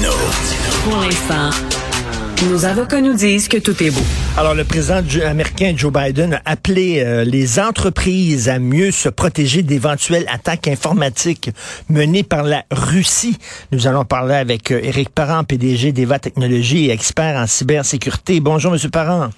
Martino. Pour l'instant, nos avocats nous disent que tout est beau. Alors, le président américain Joe Biden a appelé euh, les entreprises à mieux se protéger d'éventuelles attaques informatiques menées par la Russie. Nous allons parler avec euh, Éric Parent, PDG d'Eva Technologies et expert en cybersécurité. Bonjour, Monsieur Parent.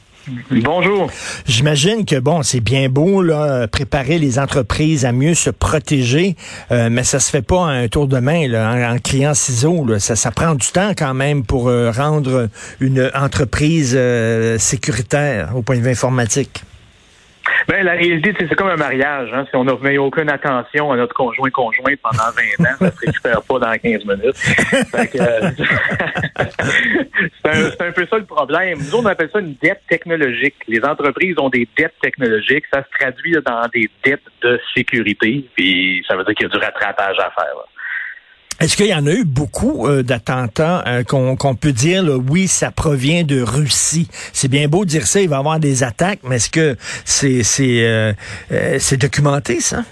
Bonjour. J'imagine que bon, c'est bien beau là, préparer les entreprises à mieux se protéger, euh, mais ça se fait pas un tour de main là, en, criant ciseaux. Là. Ça, ça prend du temps quand même pour euh, rendre une entreprise euh, sécuritaire au point de vue informatique. Ben, la réalité, c'est comme un mariage. Hein? Si on n'a aucune attention à notre conjoint conjoint pendant 20 ans, ça se récupère pas dans 15 minutes. Euh, c'est un, peu ça le problème. Nous, on appelle ça une dette technologique. Les entreprises ont des dettes technologiques. Ça se traduit dans des dettes de sécurité. Puis ça veut dire qu'il y a du rattrapage à faire. Est-ce qu'il y en a eu beaucoup euh, d'attentats euh, qu'on peut dire, oui, ça provient de Russie? C'est bien beau de dire ça, il va y avoir des attaques, mais est-ce que c'est euh, documenté, ça?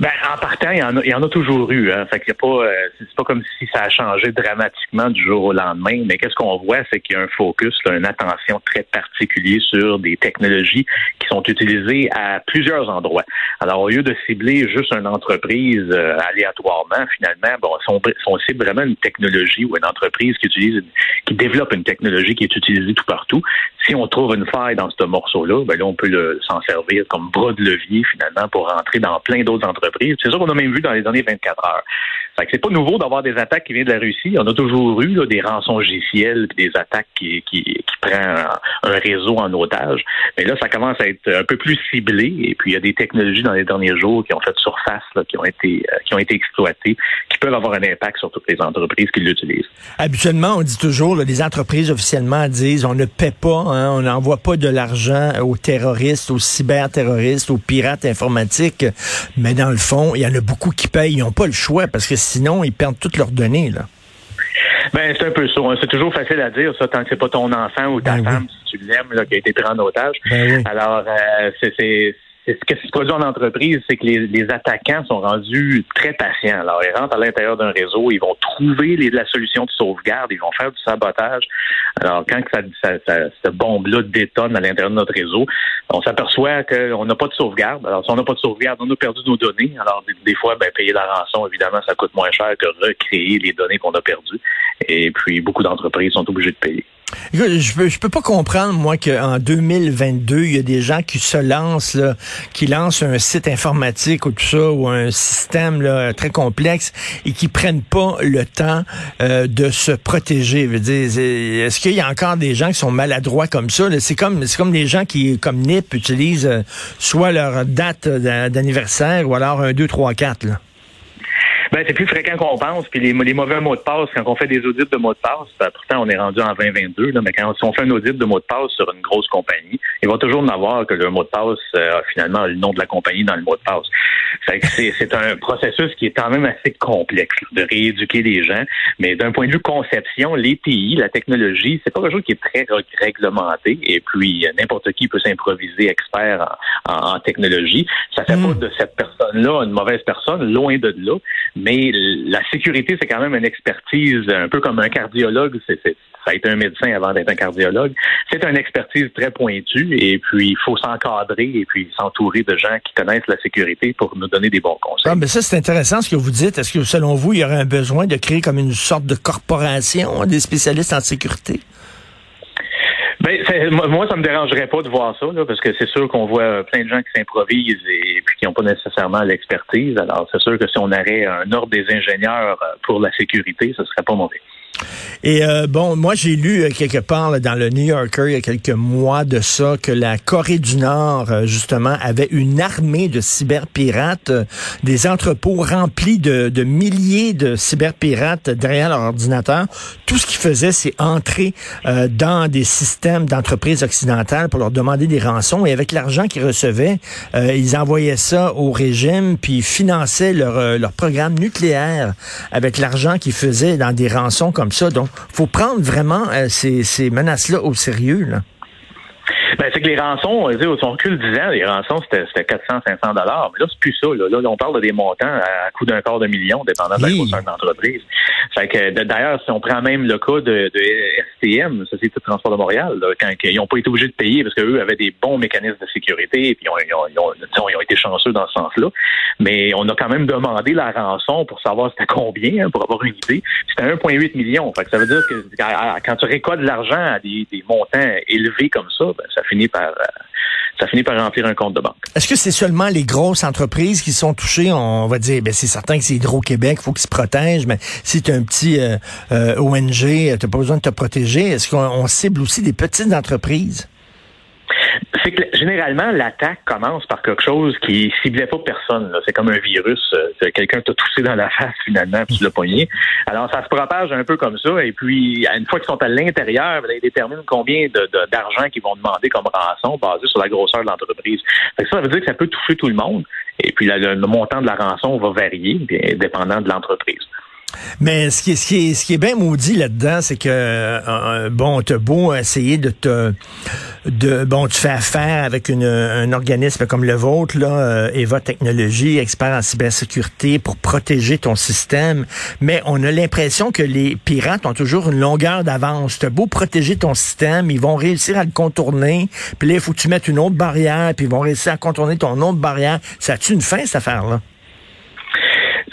Ben, en partant, il y en a, il y en a toujours eu. Hein. Fait a pas, euh, c'est pas comme si ça a changé dramatiquement du jour au lendemain. Mais qu'est-ce qu'on voit, c'est qu'il y a un focus, une attention très particulier sur des technologies qui sont utilisées à plusieurs endroits. Alors, au lieu de cibler juste une entreprise euh, aléatoirement, finalement, bon, on, on cible vraiment une technologie ou une entreprise qui utilise, qui développe une technologie qui est utilisée tout partout. Si on trouve une faille dans ce morceau-là, ben là, on peut s'en servir comme bras de levier finalement pour rentrer dans plein d'autres entreprises c'est ça qu'on a même vu dans les dernières 24 heures. Fait que c'est pas nouveau d'avoir des attaques qui viennent de la Russie. On a toujours eu des rançons logiciels, des attaques qui, qui, qui prennent un, réseau en otage. Mais là, ça commence à être un peu plus ciblé. Et puis, il y a des technologies dans les derniers jours qui ont fait surface, qui ont été euh, qui ont été exploitées, qui peuvent avoir un impact sur toutes les entreprises qui l'utilisent. Habituellement, on dit toujours, les entreprises officiellement disent on ne paie pas, hein, on n'envoie pas de l'argent aux terroristes, aux cyberterroristes, aux pirates informatiques. Mais dans fond, il y en a beaucoup qui payent. Ils n'ont pas le choix parce que sinon, ils perdent toutes leurs données. Là. Ben, c'est un peu ça. Hein. C'est toujours facile à dire, ça, tant que c'est pas ton enfant ou ta ben femme, si tu l'aimes, qui a été pris en otage. Ben Alors, euh, c'est ce qui se produit en entreprise, c'est que les, attaquants sont rendus très patients. Alors, ils rentrent à l'intérieur d'un réseau, ils vont trouver la solution de sauvegarde, ils vont faire du sabotage. Alors, quand ça, ça, ça, cette bombe-là détonne à l'intérieur de notre réseau, on s'aperçoit qu'on n'a pas de sauvegarde. Alors, si on n'a pas de sauvegarde, on a perdu nos données. Alors, des, fois, ben, payer la rançon, évidemment, ça coûte moins cher que recréer les données qu'on a perdues. Et puis, beaucoup d'entreprises sont obligées de payer. Je peux, je peux pas comprendre, moi, qu'en 2022, il y a des gens qui se lancent, là, qui lancent un site informatique ou tout ça, ou un système là, très complexe, et qui prennent pas le temps euh, de se protéger. Est-ce qu'il y a encore des gens qui sont maladroits comme ça? C'est comme c'est comme des gens qui, comme NIP, utilisent euh, soit leur date d'anniversaire ou alors un 2, 3, 4. Là. Ben, c'est plus fréquent qu'on pense. Puis les, les, mauvais mots de passe, quand on fait des audits de mots de passe, ben, pourtant on est rendu en 2022, là, mais quand si on fait un audit de mots de passe sur une grosse compagnie, il va toujours en avoir que le mot de passe euh, a finalement le nom de la compagnie dans le mot de passe. C'est un processus qui est quand même assez complexe de rééduquer les gens. Mais d'un point de vue conception, les pays, la technologie, c'est pas quelque chose qui est très réglementé. Et puis n'importe qui peut s'improviser expert en, en, technologie. Ça fait hmm. pas de cette personne-là une mauvaise personne, loin de là. Mais la sécurité, c'est quand même une expertise, un peu comme un cardiologue. C'est, ça a été un médecin avant d'être un cardiologue. C'est une expertise très pointue et puis il faut s'encadrer et puis s'entourer de gens qui connaissent la sécurité pour nous donner des bons conseils. Ah, mais ça, c'est intéressant ce que vous dites. Est-ce que selon vous, il y aurait un besoin de créer comme une sorte de corporation des spécialistes en sécurité? Ben, moi, ça me dérangerait pas de voir ça, là, parce que c'est sûr qu'on voit plein de gens qui s'improvisent et puis qui n'ont pas nécessairement l'expertise. Alors, c'est sûr que si on aurait un ordre des ingénieurs euh, pour la sécurité, ce serait pas mauvais. Et euh, bon, moi j'ai lu euh, quelque part dans le New Yorker il y a quelques mois de ça que la Corée du Nord euh, justement avait une armée de cyberpirates, des entrepôts remplis de, de, milliers de cyberpirates derrière leur ordinateur. Tout ce qu'ils faisaient, c'est entrer dans des systèmes d'entreprises occidentales pour leur demander des rançons et avec l'argent qu'ils recevaient, ils envoyaient ça au régime puis finançaient leur, leur programme nucléaire avec l'argent qu'ils faisaient dans des rançons comme ça. Donc, faut prendre vraiment euh, ces, menaces-là au sérieux. Là. Ben, c'est que les rançons, on son recul 10 ans, les rançons, c'était 400, 500 dollars. Mais là, c'est plus ça. Là. là, on parle de des montants à coût d'un quart de million, dépendant de la grosseur de l'entreprise. Fait que, d'ailleurs, si on prend même le cas de, de STM, Société de transport de Montréal, quand ils n'ont pas été obligés de payer parce qu'eux avaient des bons mécanismes de sécurité puis ils ont, ils ont, ils ont été chanceux dans ce sens-là. Mais on a quand même demandé la rançon pour savoir c'était combien, hein, pour avoir une idée. C'était 1,8 million. Fait que ça veut dire que quand tu récoltes de l'argent à des, des, montants élevés comme ça, ben, ça euh, ça finit par remplir un compte de banque. Est-ce que c'est seulement les grosses entreprises qui sont touchées? On va dire, ben c'est certain que c'est Hydro-Québec, il faut qu'ils se protègent, mais si tu un petit euh, euh, ONG, tu pas besoin de te protéger. Est-ce qu'on cible aussi des petites entreprises? C'est que généralement, l'attaque commence par quelque chose qui ciblait pas personne. C'est comme un virus. Euh, quelqu'un t'a toussé dans la face finalement, puis tu l'as pogné. Alors, ça se propage un peu comme ça. Et puis, une fois qu'ils sont à l'intérieur, ben, ils déterminent combien d'argent qu'ils vont demander comme rançon basé sur la grosseur de l'entreprise. Ça veut dire que ça peut toucher tout le monde. Et puis, le, montant de la rançon va varier, dépendant de l'entreprise. Mais ce qui est, ce qui est, ce qui est bien maudit là-dedans, c'est que euh, bon, t'as beau essayer de te, de bon, tu fais affaire avec une, un organisme comme le vôtre là, euh, Eva Technologies, expert en cybersécurité, pour protéger ton système, mais on a l'impression que les pirates ont toujours une longueur d'avance. T'as beau protéger ton système, ils vont réussir à le contourner, puis là il faut que tu mettes une autre barrière, puis ils vont réussir à contourner ton autre barrière. Ça a-tu une fin cette affaire là?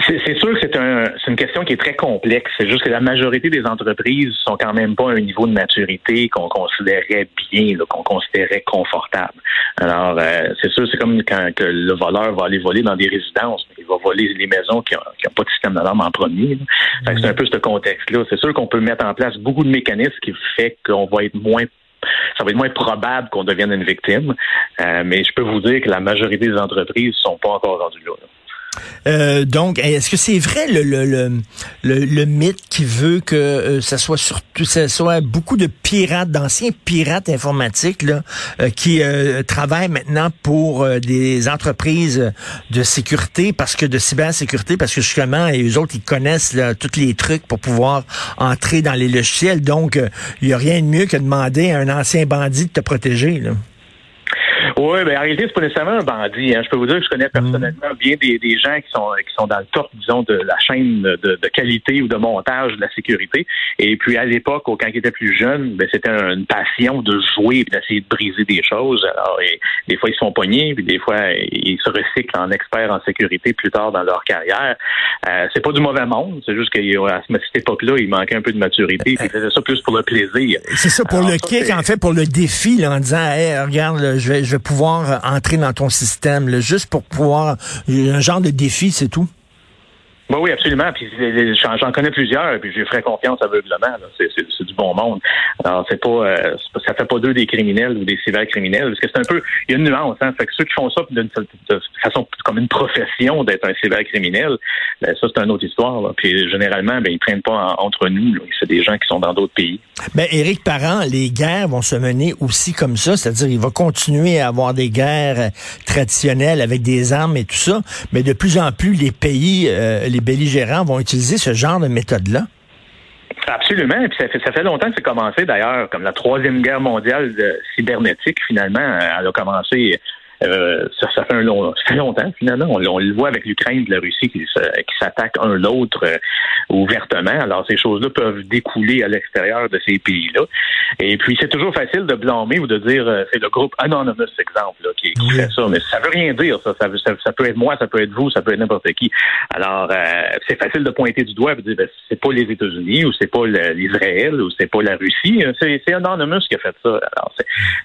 C'est sûr que c'est un, une question qui est très complexe. C'est juste que la majorité des entreprises sont quand même pas à un niveau de maturité qu'on considérait bien, qu'on considérait confortable. Alors, euh, c'est sûr, c'est comme quand que le voleur va aller voler dans des résidences, mais il va voler les maisons qui n'ont pas de système d'alarme en premier. C'est un peu ce contexte-là. C'est sûr qu'on peut mettre en place beaucoup de mécanismes qui fait qu'on va être moins ça va être moins probable qu'on devienne une victime. Euh, mais je peux vous dire que la majorité des entreprises sont pas encore rendues là. Euh, donc, est-ce que c'est vrai le, le, le, le, mythe qui veut que euh, ça soit surtout ça soit beaucoup de pirates, d'anciens pirates informatiques là, euh, qui travaillent maintenant pour des entreprises de sécurité parce que de cybersécurité parce que justement et eux autres ils connaissent là, tous les trucs pour pouvoir entrer dans les logiciels. Donc, il y a rien de mieux que de demander à un ancien bandit de te protéger. Là. Oui, ben en réalité, c'est pas nécessairement un bandit. Hein. Je peux vous dire que je connais personnellement bien des, des gens qui sont qui sont dans le top, disons, de la chaîne de, de qualité ou de montage de la sécurité. Et puis à l'époque, quand ils étaient plus jeunes, ben, c'était une passion de jouer et d'essayer de briser des choses. Alors, et, des fois, ils sont pognés, puis des fois, ils se recyclent en experts en sécurité plus tard dans leur carrière. Euh, c'est pas du mauvais monde, c'est juste qu'à cette époque-là, il manquait un peu de maturité, puis ils faisaient ça plus pour le plaisir. C'est ça, pour le kick, en fait, pour le défi, là, en disant, hey, regarde, je vais, je vais pouvoir euh, entrer dans ton système, juste pour pouvoir un genre de défi, c'est tout. Oui, oui, absolument. Puis j'en connais plusieurs, puis je ferai confiance aveuglement. C'est du bon monde. Alors c'est pas, euh, ça fait pas d'eux des criminels ou des cybercriminels, parce que c'est un peu, il y a une nuance. Hein, fait que ceux qui font ça d'une façon comme une profession d'être un cybercriminel, ben ça c'est une autre histoire. Là. Puis généralement, ben ils prennent pas entre nous. C'est des gens qui sont dans d'autres pays. Ben Éric Parent, les guerres vont se mener aussi comme ça, c'est-à-dire il va continuer à avoir des guerres traditionnelles avec des armes et tout ça, mais de plus en plus les pays euh, belligérants vont utiliser ce genre de méthode-là? Absolument. Puis ça fait, longtemps que c'est commencé d'ailleurs, comme la troisième guerre mondiale cybernétique, finalement, elle a commencé euh, ça, ça, fait un long, ça fait longtemps finalement. On, le voit avec l'Ukraine et la Russie qui, s'attaquent un l'autre euh, ouvertement. Alors ces choses-là peuvent découler à l'extérieur de ces pays-là. Et puis c'est toujours facile de blâmer ou de dire euh, c'est le groupe Anonymous exemple là, qui, qui fait ça, mais ça veut rien dire. Ça, ça, ça, peut être moi, ça peut être vous, ça peut être n'importe qui. Alors c'est facile de pointer du doigt et de dire ben, c'est pas les États-Unis ou c'est pas l'Israël ou c'est pas la Russie. C'est Anonymous qui a fait ça. Alors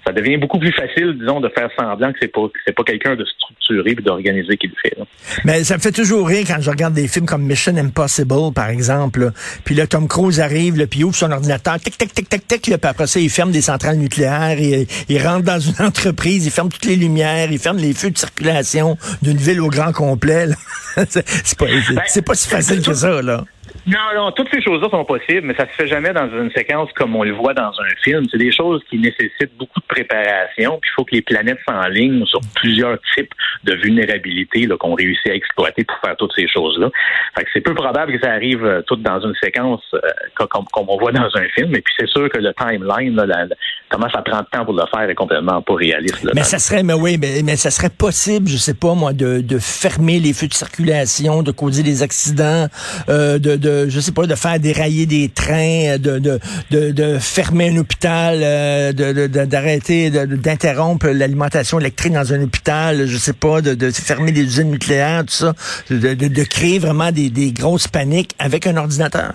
ça devient beaucoup plus facile, disons, de faire semblant que c'est pas c'est pas quelqu'un de structuré et d'organisé qui le fait. Mais ça me fait toujours rire quand je regarde des films comme Mission Impossible, par exemple. Puis là, Tom Cruise arrive, là, puis il ouvre son ordinateur, tic, tic, tic, tic, tic, puis après ça, il ferme des centrales nucléaires, il, il rentre dans une entreprise, il ferme toutes les lumières, il ferme les feux de circulation d'une ville au grand complet. c'est pas, ben, pas si facile que ça, là. Non, non, toutes ces choses-là sont possibles, mais ça se fait jamais dans une séquence comme on le voit dans un film. C'est des choses qui nécessitent beaucoup de préparation, puis il faut que les planètes s'enlignent sur plusieurs types de vulnérabilités qu'on réussit à exploiter pour faire toutes ces choses-là. Fait que c'est peu probable que ça arrive euh, tout dans une séquence euh, comme, comme, on voit dans un film, et puis c'est sûr que le timeline, là, comment ça prend de temps pour le faire est complètement pas réaliste. mais ça serait, mais oui, mais, mais, ça serait possible, je sais pas moi, de, de fermer les feux de circulation, de causer des accidents, euh, de, de, je sais pas, de faire dérailler des trains, de, de, de, de fermer un hôpital, euh, de, d'arrêter, d'interrompre l'alimentation électrique dans un hôpital, je sais pas, de, fermer les usines nucléaires, tout ça, de créer vraiment des, des grosses paniques avec un ordinateur.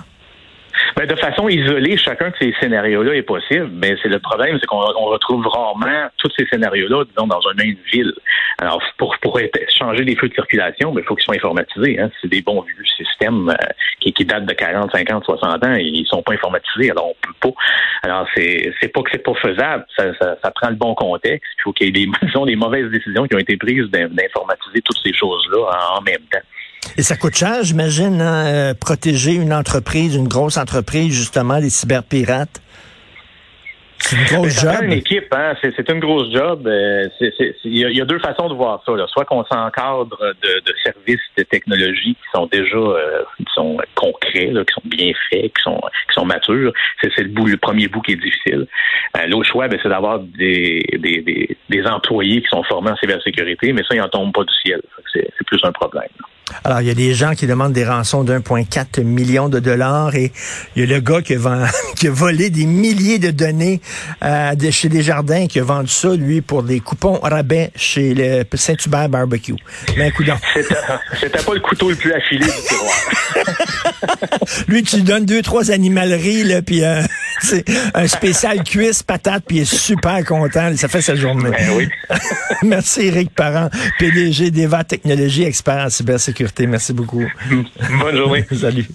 Ben, de façon isolée, chacun de ces scénarios-là est possible, mais c'est le problème, c'est qu'on retrouve rarement tous ces scénarios-là, disons, dans une même ville. Alors, pour, pour changer les feux de circulation, il ben, faut qu'ils soient informatisés. Hein. C'est des bons vieux systèmes euh, qui, qui, datent de 40, 50, 60 ans ils sont pas informatisés, alors on peut pas. Alors, c'est, pas que c'est pas faisable, ça, ça, ça, prend le bon contexte. Il faut qu'il y ait des, des mauvaises décisions qui ont été prises d'informatiser toutes ces choses-là en même temps. Et ça coûte cher, j'imagine, hein, euh, protéger une entreprise, une grosse entreprise, justement, des cyberpirates. C'est une grosse job. une équipe, hein? c'est une grosse job. Euh, il y, a deux façons de voir ça. Soit qu'on s'encadre de, de, services de technologie qui sont déjà euh, qui sont concrets, qui sont bien faits, qui sont qui sont matures. C'est le bout, le premier bout qui est difficile. L'autre choix, ben, c'est d'avoir des, des, des, des, employés qui sont formés en cybersécurité, mais ça, ils n'en tombent pas du ciel. C'est plus un problème. Alors, il y a des gens qui demandent des rançons d'1,4 million de dollars et il y a le gars qui a, qui a volé des milliers de données euh, de chez Desjardins qui a vendu ça, lui, pour des coupons rabais chez le Saint-Hubert Barbecue. Mais C'était pas le couteau le plus affilé du tiroir. lui, tu lui donnes deux, trois animaleries, là, puis euh, un spécial cuisse, patate, puis il est super content. Ça fait sa journée. Ben oui. Merci, Eric Parent, PDG d'Eva Technologies, expert en cybersécurité. Merci beaucoup. Bonne journée. Salut.